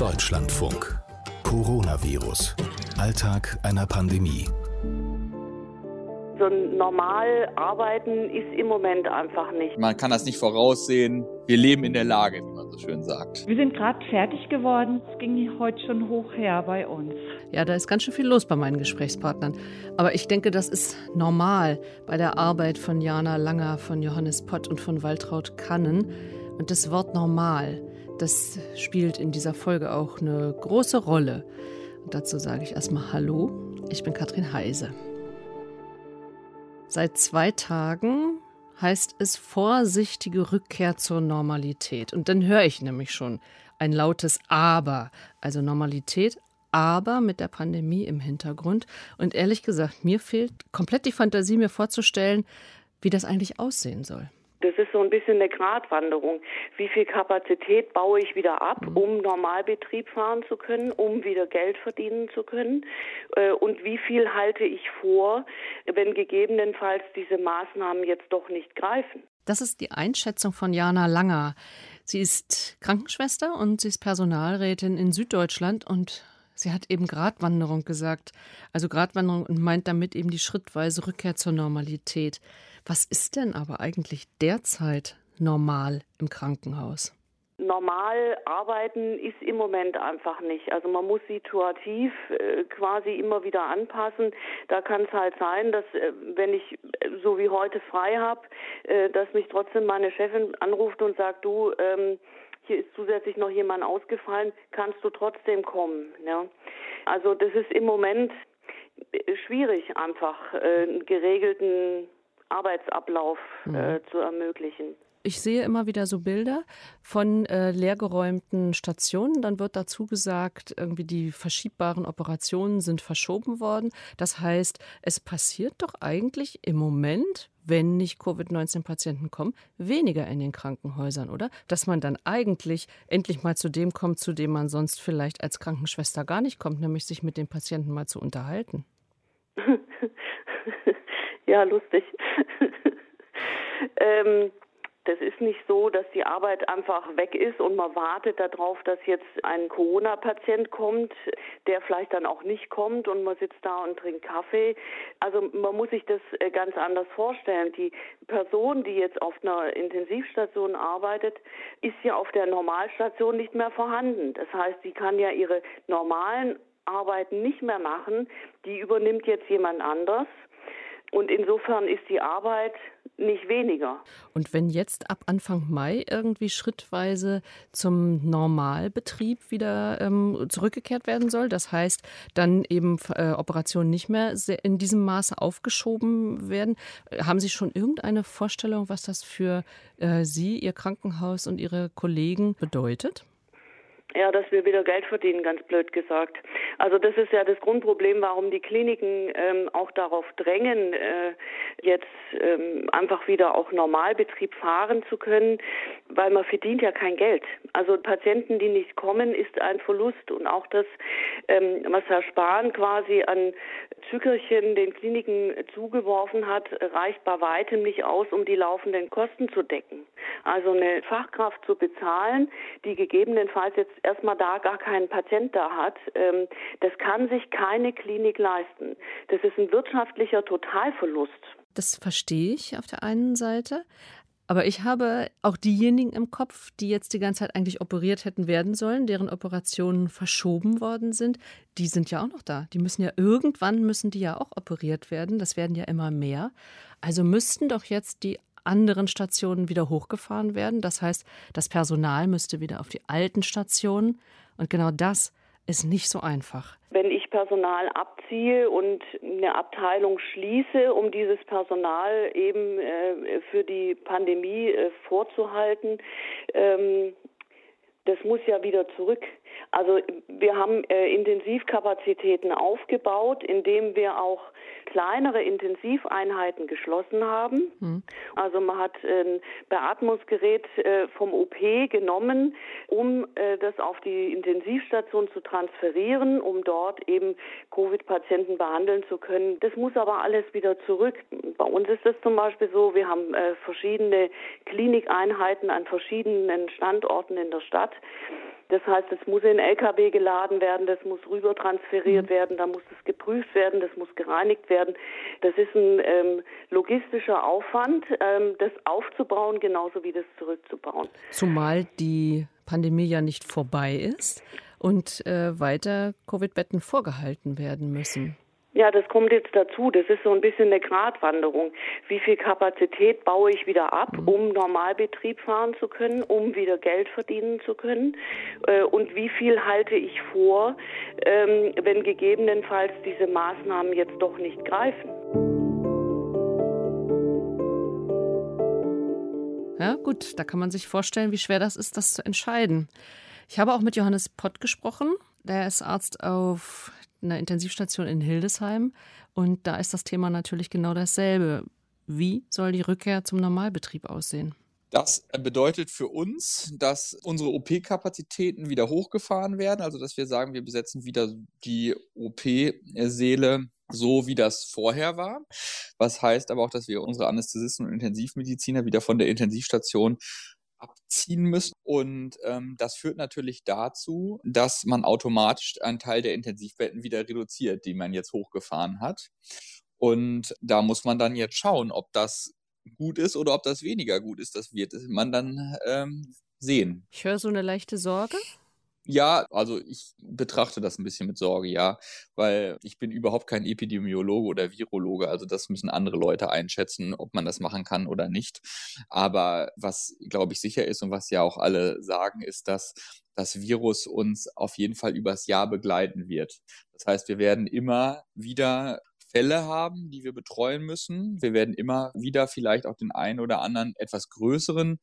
Deutschlandfunk. Coronavirus. Alltag einer Pandemie. So normal arbeiten ist im Moment einfach nicht. Man kann das nicht voraussehen. Wir leben in der Lage, wie man so schön sagt. Wir sind gerade fertig geworden. Es ging heute schon hoch her bei uns. Ja, da ist ganz schön viel los bei meinen Gesprächspartnern. Aber ich denke, das ist normal bei der Arbeit von Jana Langer, von Johannes Pott und von Waltraud Kannen. Und das Wort normal, das spielt in dieser Folge auch eine große Rolle. Und dazu sage ich erstmal Hallo, ich bin Katrin Heise. Seit zwei Tagen heißt es vorsichtige Rückkehr zur Normalität. Und dann höre ich nämlich schon ein lautes Aber. Also Normalität, aber mit der Pandemie im Hintergrund. Und ehrlich gesagt, mir fehlt komplett die Fantasie, mir vorzustellen, wie das eigentlich aussehen soll. Das ist so ein bisschen eine Gratwanderung. Wie viel Kapazität baue ich wieder ab, mhm. um Normalbetrieb fahren zu können, um wieder Geld verdienen zu können? Äh, und wie viel halte ich vor, wenn gegebenenfalls diese Maßnahmen jetzt doch nicht greifen? Das ist die Einschätzung von Jana Langer. Sie ist Krankenschwester und sie ist Personalrätin in Süddeutschland und Sie hat eben Gratwanderung gesagt. Also Gratwanderung und meint damit eben die schrittweise Rückkehr zur Normalität. Was ist denn aber eigentlich derzeit normal im Krankenhaus? normal arbeiten ist im Moment einfach nicht. Also man muss situativ äh, quasi immer wieder anpassen. Da kann es halt sein, dass äh, wenn ich äh, so wie heute frei habe, dass mich trotzdem meine Chefin anruft und sagt, du, ähm, hier ist zusätzlich noch jemand ausgefallen, kannst du trotzdem kommen. Also das ist im Moment schwierig, einfach einen geregelten Arbeitsablauf mhm. äh, zu ermöglichen. Ich sehe immer wieder so Bilder von äh, leergeräumten Stationen. Dann wird dazu gesagt, irgendwie die verschiebbaren Operationen sind verschoben worden. Das heißt, es passiert doch eigentlich im Moment, wenn nicht Covid-19-Patienten kommen, weniger in den Krankenhäusern, oder? Dass man dann eigentlich endlich mal zu dem kommt, zu dem man sonst vielleicht als Krankenschwester gar nicht kommt, nämlich sich mit den Patienten mal zu unterhalten. ja, lustig. ähm, das ist nicht so, dass die Arbeit einfach weg ist und man wartet darauf, dass jetzt ein Corona-Patient kommt, der vielleicht dann auch nicht kommt und man sitzt da und trinkt Kaffee. Also man muss sich das äh, ganz anders vorstellen. Die Person, die jetzt auf einer Intensivstation arbeitet, ist ja auf der Normalstation nicht mehr vorhanden. Das heißt, sie kann ja ihre normalen Arbeiten nicht mehr machen. Die übernimmt jetzt jemand anders. Und insofern ist die Arbeit nicht weniger. Und wenn jetzt ab Anfang Mai irgendwie schrittweise zum Normalbetrieb wieder ähm, zurückgekehrt werden soll, das heißt, dann eben äh, Operationen nicht mehr in diesem Maße aufgeschoben werden, haben Sie schon irgendeine Vorstellung, was das für äh, Sie, Ihr Krankenhaus und Ihre Kollegen bedeutet? Ja, dass wir wieder Geld verdienen, ganz blöd gesagt. Also das ist ja das Grundproblem, warum die Kliniken ähm, auch darauf drängen, äh, jetzt ähm, einfach wieder auch Normalbetrieb fahren zu können, weil man verdient ja kein Geld. Also Patienten, die nicht kommen, ist ein Verlust und auch das, ähm, was Herr Spahn quasi an Zückerchen den Kliniken zugeworfen hat, reicht bei weitem nicht aus, um die laufenden Kosten zu decken. Also eine Fachkraft zu bezahlen, die gegebenenfalls jetzt erstmal da gar keinen Patient da hat, ähm, das kann sich keine Klinik leisten. Das ist ein wirtschaftlicher Totalverlust. Das verstehe ich auf der einen Seite. Aber ich habe auch diejenigen im Kopf, die jetzt die ganze Zeit eigentlich operiert hätten werden sollen, deren Operationen verschoben worden sind, die sind ja auch noch da. Die müssen ja irgendwann müssen die ja auch operiert werden. Das werden ja immer mehr. Also müssten doch jetzt die anderen Stationen wieder hochgefahren werden. Das heißt, das Personal müsste wieder auf die alten Stationen. Und genau das ist nicht so einfach. Wenn ich Personal abziehe und eine Abteilung schließe, um dieses Personal eben äh, für die Pandemie äh, vorzuhalten, ähm, das muss ja wieder zurück. Also wir haben äh, Intensivkapazitäten aufgebaut, indem wir auch kleinere Intensiveinheiten geschlossen haben. Mhm. Also man hat ein Beatmungsgerät äh, vom OP genommen, um äh, das auf die Intensivstation zu transferieren, um dort eben Covid-Patienten behandeln zu können. Das muss aber alles wieder zurück. Bei uns ist es zum Beispiel so, wir haben äh, verschiedene Klinikeinheiten an verschiedenen Standorten in der Stadt. Das heißt, es muss in LKW geladen werden, das muss rüber transferiert mhm. werden, da muss es geprüft werden, das muss gereinigt werden. Das ist ein ähm, logistischer Aufwand, ähm, das aufzubauen, genauso wie das zurückzubauen. Zumal die Pandemie ja nicht vorbei ist und äh, weiter Covid-Betten vorgehalten werden müssen. Ja, das kommt jetzt dazu. Das ist so ein bisschen eine Gratwanderung. Wie viel Kapazität baue ich wieder ab, mhm. um Normalbetrieb fahren zu können, um wieder Geld verdienen zu können? Äh, und wie viel halte ich vor, ähm, wenn gegebenenfalls diese Maßnahmen jetzt doch nicht greifen? Ja, gut, da kann man sich vorstellen, wie schwer das ist, das zu entscheiden. Ich habe auch mit Johannes Pott gesprochen. Der ist Arzt auf einer Intensivstation in Hildesheim. Und da ist das Thema natürlich genau dasselbe. Wie soll die Rückkehr zum Normalbetrieb aussehen? Das bedeutet für uns, dass unsere OP-Kapazitäten wieder hochgefahren werden, also dass wir sagen, wir besetzen wieder die OP-Säle so, wie das vorher war. Was heißt aber auch, dass wir unsere Anästhesisten und Intensivmediziner wieder von der Intensivstation abziehen müssen. Und ähm, das führt natürlich dazu, dass man automatisch einen Teil der Intensivbetten wieder reduziert, die man jetzt hochgefahren hat. Und da muss man dann jetzt schauen, ob das gut ist oder ob das weniger gut ist. Das wird man dann ähm, sehen. Ich höre so eine leichte Sorge. Ja, also ich betrachte das ein bisschen mit Sorge, ja, weil ich bin überhaupt kein Epidemiologe oder Virologe, also das müssen andere Leute einschätzen, ob man das machen kann oder nicht. Aber was, glaube ich, sicher ist und was ja auch alle sagen, ist, dass das Virus uns auf jeden Fall übers Jahr begleiten wird. Das heißt, wir werden immer wieder Fälle haben, die wir betreuen müssen. Wir werden immer wieder vielleicht auch den einen oder anderen etwas größeren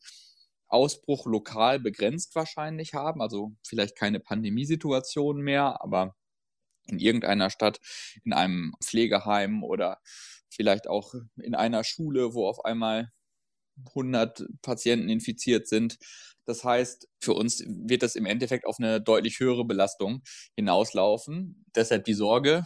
Ausbruch lokal begrenzt wahrscheinlich haben, also vielleicht keine Pandemiesituation mehr, aber in irgendeiner Stadt, in einem Pflegeheim oder vielleicht auch in einer Schule, wo auf einmal 100 Patienten infiziert sind. Das heißt, für uns wird das im Endeffekt auf eine deutlich höhere Belastung hinauslaufen. Deshalb die Sorge,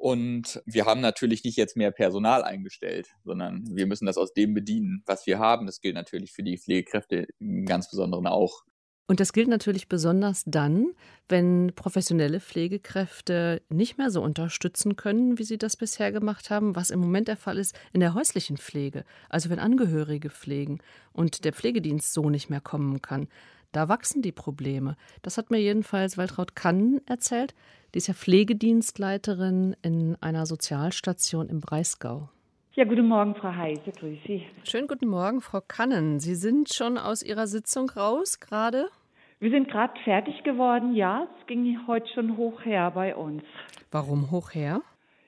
und wir haben natürlich nicht jetzt mehr Personal eingestellt, sondern wir müssen das aus dem bedienen, was wir haben. Das gilt natürlich für die Pflegekräfte im ganz Besonderen auch. Und das gilt natürlich besonders dann, wenn professionelle Pflegekräfte nicht mehr so unterstützen können, wie sie das bisher gemacht haben, was im Moment der Fall ist in der häuslichen Pflege, also wenn Angehörige pflegen und der Pflegedienst so nicht mehr kommen kann. Da wachsen die Probleme. Das hat mir jedenfalls Waltraud Kannen erzählt. Die ist ja Pflegedienstleiterin in einer Sozialstation im Breisgau. Ja, guten Morgen, Frau Heise, grüße Sie. Schönen guten Morgen, Frau Kannen. Sie sind schon aus Ihrer Sitzung raus gerade? Wir sind gerade fertig geworden, ja. Es ging heute schon hoch her bei uns. Warum hoch her?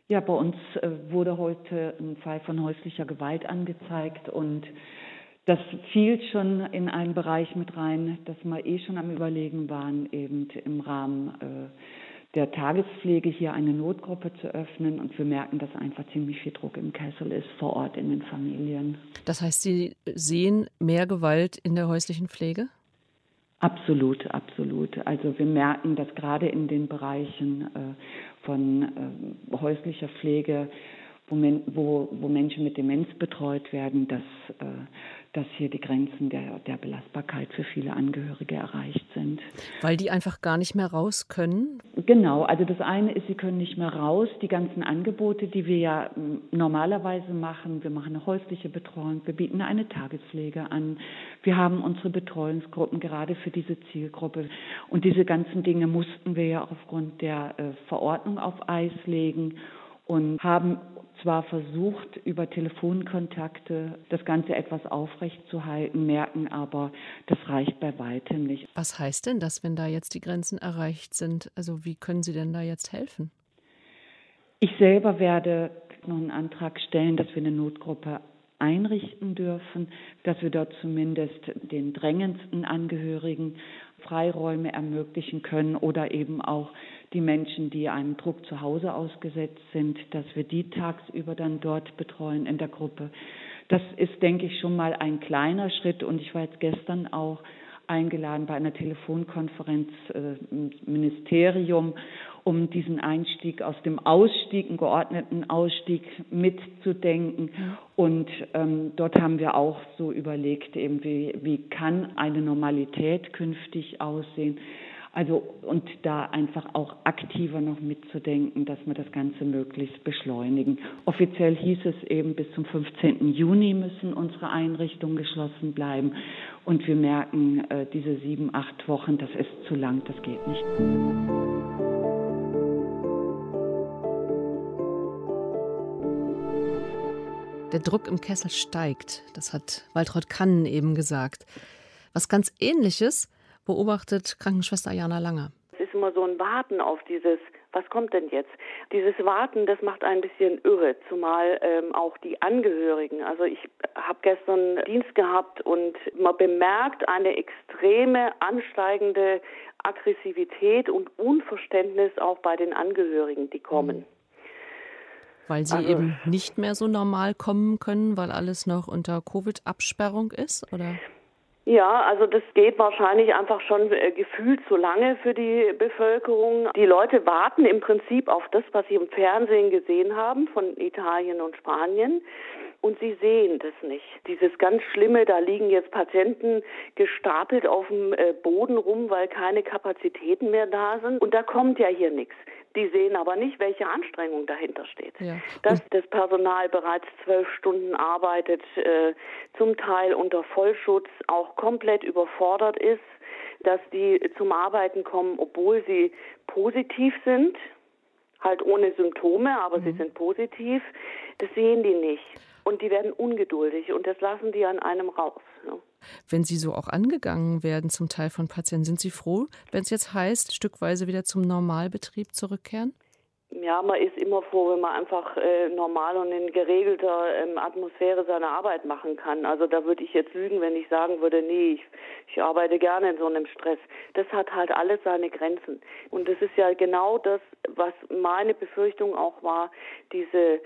Ja, bei uns äh, wurde heute ein Fall von häuslicher Gewalt angezeigt und das fiel schon in einen Bereich mit rein, dass wir eh schon am Überlegen waren, eben im Rahmen äh, der Tagespflege hier eine Notgruppe zu öffnen und wir merken, dass einfach ziemlich viel Druck im Kessel ist vor Ort in den Familien. Das heißt, Sie sehen mehr Gewalt in der häuslichen Pflege? Absolut, absolut. Also wir merken, dass gerade in den Bereichen äh, von äh, häuslicher Pflege, wo, wo, wo, Menschen mit Demenz betreut werden, dass äh, dass hier die Grenzen der, der Belastbarkeit für viele Angehörige erreicht sind. Weil die einfach gar nicht mehr raus können? Genau, also das eine ist, sie können nicht mehr raus. Die ganzen Angebote, die wir ja hm, normalerweise machen, wir machen eine häusliche Betreuung, wir bieten eine Tagespflege an, wir haben unsere Betreuungsgruppen gerade für diese Zielgruppe. Und diese ganzen Dinge mussten wir ja aufgrund der äh, Verordnung auf Eis legen und haben zwar versucht, über Telefonkontakte das Ganze etwas aufrechtzuerhalten, merken aber, das reicht bei weitem nicht. Was heißt denn das, wenn da jetzt die Grenzen erreicht sind? Also wie können Sie denn da jetzt helfen? Ich selber werde noch einen Antrag stellen, dass wir eine Notgruppe einrichten dürfen, dass wir dort zumindest den drängendsten Angehörigen Freiräume ermöglichen können oder eben auch die Menschen, die einem Druck zu Hause ausgesetzt sind, dass wir die tagsüber dann dort betreuen in der Gruppe. Das ist, denke ich, schon mal ein kleiner Schritt und ich war jetzt gestern auch eingeladen bei einer Telefonkonferenz äh, im Ministerium, um diesen Einstieg aus dem Ausstieg, einen geordneten Ausstieg mitzudenken. Und ähm, dort haben wir auch so überlegt, eben wie, wie kann eine Normalität künftig aussehen Also und da einfach auch aktiver noch mitzudenken, dass wir das Ganze möglichst beschleunigen. Offiziell hieß es eben, bis zum 15. Juni müssen unsere Einrichtungen geschlossen bleiben. Und wir merken, äh, diese sieben, acht Wochen, das ist zu lang, das geht nicht. Der Druck im Kessel steigt. Das hat Waltraud Kannen eben gesagt. Was ganz Ähnliches beobachtet Krankenschwester Jana Langer. Es ist immer so ein Warten auf dieses, was kommt denn jetzt? Dieses Warten, das macht ein bisschen irre, zumal ähm, auch die Angehörigen. Also ich habe gestern Dienst gehabt und man bemerkt eine extreme ansteigende Aggressivität und Unverständnis auch bei den Angehörigen, die kommen. Weil sie also, eben nicht mehr so normal kommen können, weil alles noch unter Covid-Absperrung ist, oder? Ja, also das geht wahrscheinlich einfach schon äh, gefühlt zu lange für die Bevölkerung. Die Leute warten im Prinzip auf das, was sie im Fernsehen gesehen haben von Italien und Spanien. Und sie sehen das nicht. Dieses ganz Schlimme, da liegen jetzt Patienten gestapelt auf dem äh, Boden rum, weil keine Kapazitäten mehr da sind. Und da kommt ja hier nichts. Die sehen aber nicht, welche Anstrengung dahinter steht. Ja. Dass das Personal bereits zwölf Stunden arbeitet, äh, zum Teil unter Vollschutz, auch komplett überfordert ist, dass die zum Arbeiten kommen, obwohl sie positiv sind, halt ohne Symptome, aber mhm. sie sind positiv, das sehen die nicht. Und die werden ungeduldig und das lassen die an einem raus. Ne? Wenn Sie so auch angegangen werden, zum Teil von Patienten, sind Sie froh, wenn es jetzt heißt, stückweise wieder zum Normalbetrieb zurückkehren? Ja, man ist immer froh, wenn man einfach äh, normal und in geregelter ähm, Atmosphäre seine Arbeit machen kann. Also da würde ich jetzt lügen, wenn ich sagen würde, nee, ich, ich arbeite gerne in so einem Stress. Das hat halt alles seine Grenzen. Und das ist ja genau das, was meine Befürchtung auch war, diese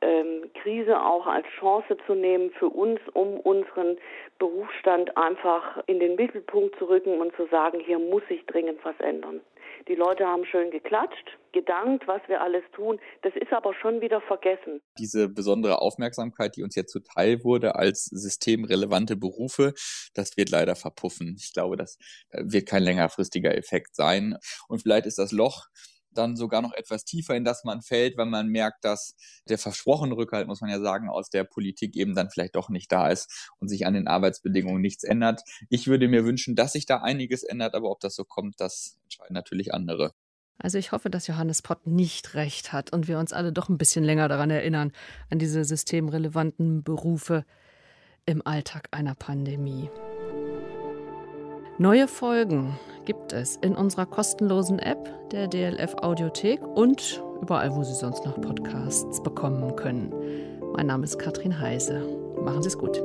ähm, Krise auch als Chance zu nehmen für uns, um unseren Berufsstand einfach in den Mittelpunkt zu rücken und zu sagen, hier muss sich dringend was ändern. Die Leute haben schön geklatscht, gedankt, was wir alles tun. Das ist aber schon wieder vergessen. Diese besondere Aufmerksamkeit, die uns jetzt zuteil wurde als systemrelevante Berufe, das wird leider verpuffen. Ich glaube, das wird kein längerfristiger Effekt sein. Und vielleicht ist das Loch, dann sogar noch etwas tiefer, in das man fällt, wenn man merkt, dass der versprochene Rückhalt, muss man ja sagen, aus der Politik eben dann vielleicht doch nicht da ist und sich an den Arbeitsbedingungen nichts ändert. Ich würde mir wünschen, dass sich da einiges ändert, aber ob das so kommt, das entscheiden natürlich andere. Also ich hoffe, dass Johannes Pott nicht recht hat und wir uns alle doch ein bisschen länger daran erinnern, an diese systemrelevanten Berufe im Alltag einer Pandemie. Neue Folgen gibt es in unserer kostenlosen App der DLF Audiothek und überall, wo Sie sonst noch Podcasts bekommen können. Mein Name ist Katrin Heise. Machen Sie es gut.